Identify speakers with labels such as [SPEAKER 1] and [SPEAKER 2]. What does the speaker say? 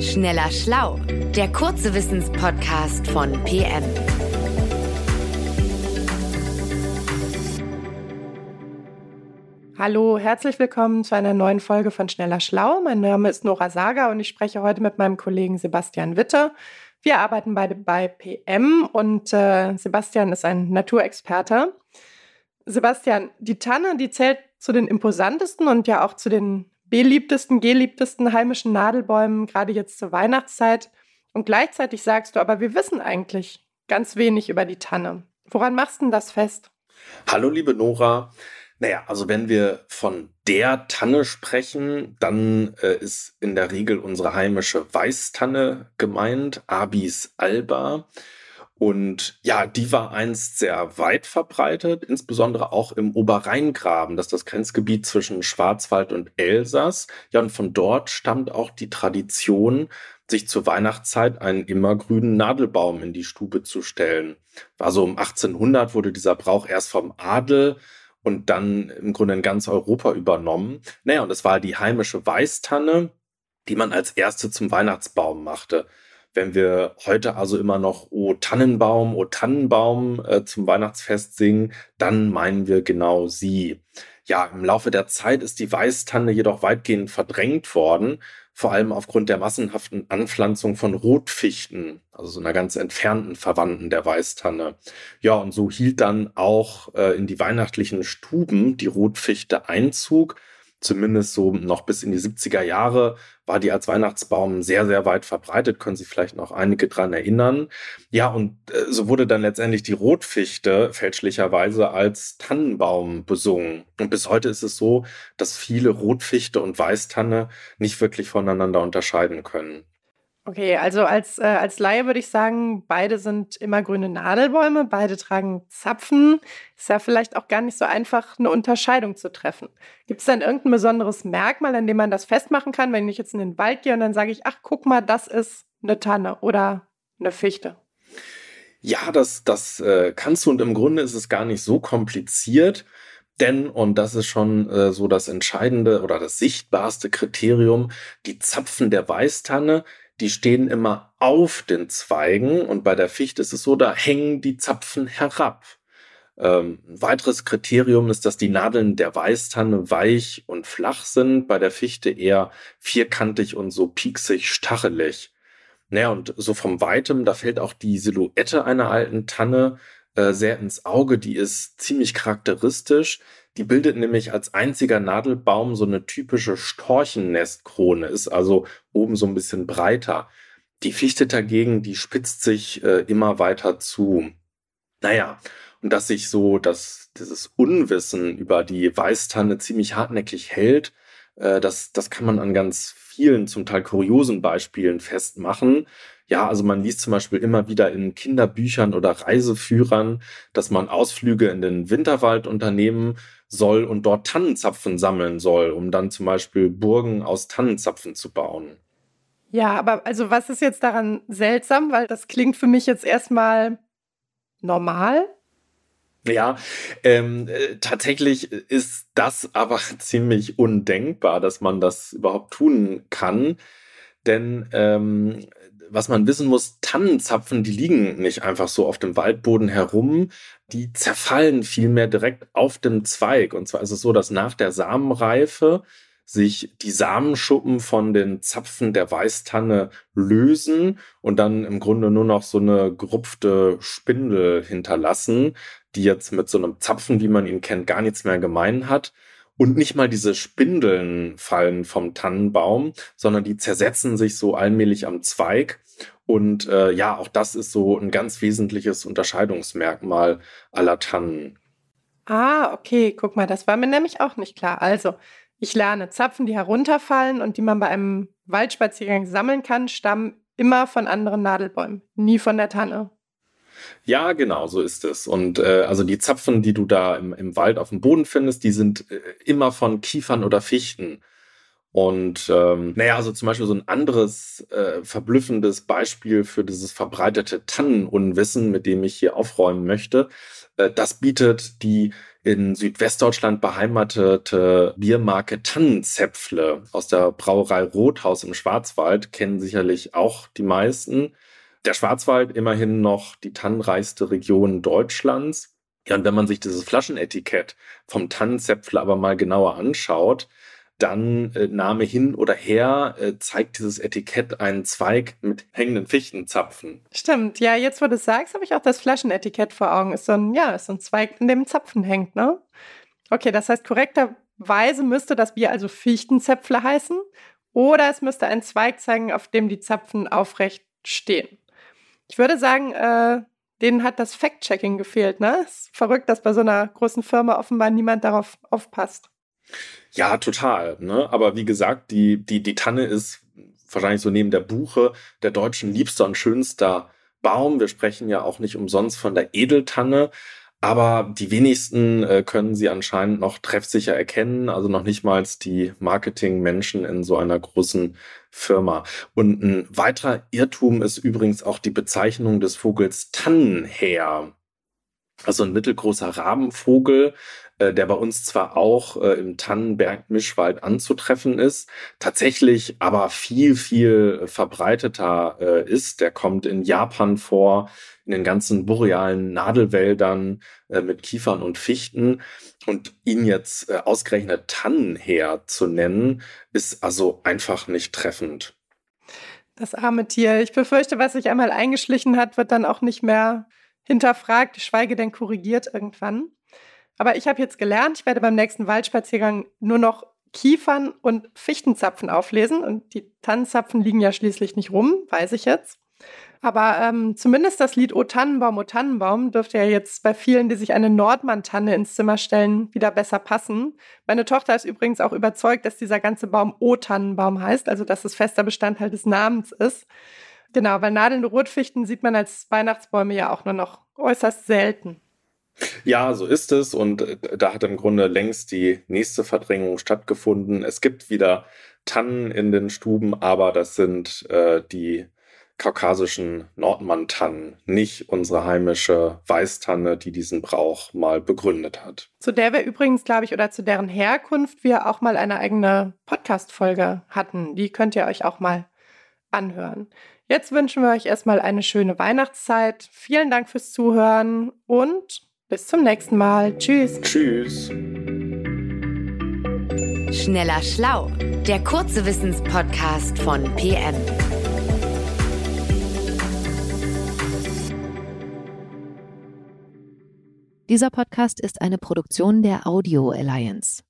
[SPEAKER 1] Schneller Schlau, der kurze Wissenspodcast von PM.
[SPEAKER 2] Hallo, herzlich willkommen zu einer neuen Folge von Schneller Schlau. Mein Name ist Nora Sager und ich spreche heute mit meinem Kollegen Sebastian Witte. Wir arbeiten beide bei PM und äh, Sebastian ist ein Naturexperte. Sebastian, die Tanne, die zählt zu den imposantesten und ja auch zu den beliebtesten, geliebtesten heimischen Nadelbäumen, gerade jetzt zur Weihnachtszeit. Und gleichzeitig sagst du, aber wir wissen eigentlich ganz wenig über die Tanne. Woran machst du denn das fest?
[SPEAKER 3] Hallo, liebe Nora. Naja, also wenn wir von der Tanne sprechen, dann äh, ist in der Regel unsere heimische Weißtanne gemeint, Abis alba. Und ja, die war einst sehr weit verbreitet, insbesondere auch im Oberrheingraben, das ist das Grenzgebiet zwischen Schwarzwald und Elsass. Ja, und von dort stammt auch die Tradition, sich zur Weihnachtszeit einen immergrünen Nadelbaum in die Stube zu stellen. War so um 1800 wurde dieser Brauch erst vom Adel und dann im Grunde in ganz Europa übernommen. Naja, und es war die heimische Weißtanne, die man als erste zum Weihnachtsbaum machte. Wenn wir heute also immer noch O Tannenbaum, O Tannenbaum äh, zum Weihnachtsfest singen, dann meinen wir genau sie. Ja, im Laufe der Zeit ist die Weißtanne jedoch weitgehend verdrängt worden, vor allem aufgrund der massenhaften Anpflanzung von Rotfichten, also so einer ganz entfernten Verwandten der Weißtanne. Ja, und so hielt dann auch äh, in die weihnachtlichen Stuben die Rotfichte Einzug zumindest so noch bis in die 70er Jahre war die als Weihnachtsbaum sehr, sehr weit verbreitet, können sich vielleicht noch einige dran erinnern. Ja, und äh, so wurde dann letztendlich die Rotfichte fälschlicherweise als Tannenbaum besungen. Und bis heute ist es so, dass viele Rotfichte und Weißtanne nicht wirklich voneinander unterscheiden können.
[SPEAKER 2] Okay, also als, äh, als Laie würde ich sagen, beide sind immer grüne Nadelbäume, beide tragen Zapfen. Ist ja vielleicht auch gar nicht so einfach, eine Unterscheidung zu treffen. Gibt es dann irgendein besonderes Merkmal, an dem man das festmachen kann, wenn ich jetzt in den Wald gehe und dann sage ich, ach, guck mal, das ist eine Tanne oder eine Fichte?
[SPEAKER 3] Ja, das, das äh, kannst du und im Grunde ist es gar nicht so kompliziert. Denn, und das ist schon äh, so das entscheidende oder das sichtbarste Kriterium, die Zapfen der Weißtanne, die stehen immer auf den Zweigen und bei der Fichte ist es so, da hängen die Zapfen herab. Ähm, ein weiteres Kriterium ist, dass die Nadeln der Weißtanne weich und flach sind, bei der Fichte eher vierkantig und so pieksig stachelig. Naja, und so vom Weitem, da fällt auch die Silhouette einer alten Tanne äh, sehr ins Auge. Die ist ziemlich charakteristisch. Die bildet nämlich als einziger Nadelbaum so eine typische Storchennestkrone, ist also oben so ein bisschen breiter. Die Fichte dagegen, die spitzt sich äh, immer weiter zu. Naja, und dass sich so dass dieses Unwissen über die Weißtanne ziemlich hartnäckig hält, äh, das, das kann man an ganz vielen, zum Teil kuriosen Beispielen festmachen. Ja, also man liest zum Beispiel immer wieder in Kinderbüchern oder Reiseführern, dass man Ausflüge in den Winterwald unternehmen soll und dort Tannenzapfen sammeln soll, um dann zum Beispiel Burgen aus Tannenzapfen zu bauen.
[SPEAKER 2] Ja, aber also was ist jetzt daran seltsam? Weil das klingt für mich jetzt erstmal normal.
[SPEAKER 3] Ja, ähm, äh, tatsächlich ist das aber ziemlich undenkbar, dass man das überhaupt tun kann. Denn ähm, was man wissen muss, Tannenzapfen, die liegen nicht einfach so auf dem Waldboden herum, die zerfallen vielmehr direkt auf dem Zweig. Und zwar ist es so, dass nach der Samenreife sich die Samenschuppen von den Zapfen der Weißtanne lösen und dann im Grunde nur noch so eine gerupfte Spindel hinterlassen, die jetzt mit so einem Zapfen, wie man ihn kennt, gar nichts mehr gemein hat. Und nicht mal diese Spindeln fallen vom Tannenbaum, sondern die zersetzen sich so allmählich am Zweig. Und äh, ja, auch das ist so ein ganz wesentliches Unterscheidungsmerkmal aller Tannen.
[SPEAKER 2] Ah, okay, guck mal, das war mir nämlich auch nicht klar. Also, ich lerne, Zapfen, die herunterfallen und die man bei einem Waldspaziergang sammeln kann, stammen immer von anderen Nadelbäumen, nie von der Tanne.
[SPEAKER 3] Ja, genau, so ist es. Und äh, also die Zapfen, die du da im, im Wald auf dem Boden findest, die sind äh, immer von Kiefern oder Fichten. Und ähm, naja, also zum Beispiel so ein anderes äh, verblüffendes Beispiel für dieses verbreitete Tannenunwissen, mit dem ich hier aufräumen möchte, äh, das bietet die in Südwestdeutschland beheimatete Biermarke Tannenzäpfle aus der Brauerei Rothaus im Schwarzwald kennen sicherlich auch die meisten. Der Schwarzwald immerhin noch die tannenreichste Region Deutschlands. Ja, und wenn man sich dieses Flaschenetikett vom Tannenzäpfle aber mal genauer anschaut, dann äh, Name hin oder her äh, zeigt dieses Etikett einen Zweig mit hängenden Fichtenzapfen.
[SPEAKER 2] Stimmt, ja, jetzt wo du es sagst, habe ich auch das Flaschenetikett vor Augen. Ist so ein, ja, ist so ein Zweig, in dem Zapfen hängt, ne? Okay, das heißt, korrekterweise müsste das Bier also Fichtenzäpfle heißen oder es müsste ein Zweig zeigen, auf dem die Zapfen aufrecht stehen. Ich würde sagen, äh, denen hat das Fact-Checking gefehlt, ne? Ist verrückt, dass bei so einer großen Firma offenbar niemand darauf aufpasst.
[SPEAKER 3] Ja, total. Ne? Aber wie gesagt, die, die, die Tanne ist wahrscheinlich so neben der Buche der deutschen liebster und schönster Baum. Wir sprechen ja auch nicht umsonst von der Edeltanne. Aber die wenigsten äh, können sie anscheinend noch treffsicher erkennen, also noch nicht mal die Marketingmenschen in so einer großen Firma. Und ein weiterer Irrtum ist übrigens auch die Bezeichnung des Vogels Tannenheer. Also ein mittelgroßer Rabenvogel, äh, der bei uns zwar auch äh, im Tannenberg-Mischwald anzutreffen ist, tatsächlich aber viel, viel verbreiteter äh, ist. Der kommt in Japan vor, in den ganzen borealen Nadelwäldern äh, mit Kiefern und Fichten. Und ihn jetzt äh, ausgerechnet Tannenheer zu nennen, ist also einfach nicht treffend.
[SPEAKER 2] Das arme Tier. Ich befürchte, was sich einmal eingeschlichen hat, wird dann auch nicht mehr hinterfragt, geschweige denn korrigiert irgendwann. Aber ich habe jetzt gelernt, ich werde beim nächsten Waldspaziergang nur noch Kiefern und Fichtenzapfen auflesen. Und die Tannenzapfen liegen ja schließlich nicht rum, weiß ich jetzt. Aber ähm, zumindest das Lied O Tannenbaum, O Tannenbaum dürfte ja jetzt bei vielen, die sich eine Nordmann-Tanne ins Zimmer stellen, wieder besser passen. Meine Tochter ist übrigens auch überzeugt, dass dieser ganze Baum O Tannenbaum heißt, also dass es fester Bestandteil des Namens ist. Genau, weil nadelnde Rotfichten sieht man als Weihnachtsbäume ja auch nur noch äußerst selten.
[SPEAKER 3] Ja, so ist es. Und äh, da hat im Grunde längst die nächste Verdrängung stattgefunden. Es gibt wieder Tannen in den Stuben, aber das sind äh, die kaukasischen Nordmann-Tannen, nicht unsere heimische Weißtanne, die diesen Brauch mal begründet hat.
[SPEAKER 2] Zu der wir übrigens, glaube ich, oder zu deren Herkunft wir auch mal eine eigene Podcast-Folge hatten. Die könnt ihr euch auch mal anhören. Jetzt wünschen wir euch erstmal eine schöne Weihnachtszeit. Vielen Dank fürs Zuhören und bis zum nächsten Mal. Tschüss.
[SPEAKER 3] Tschüss.
[SPEAKER 1] Schneller Schlau, der kurze Wissenspodcast von PM.
[SPEAKER 4] Dieser Podcast ist eine Produktion der Audio Alliance.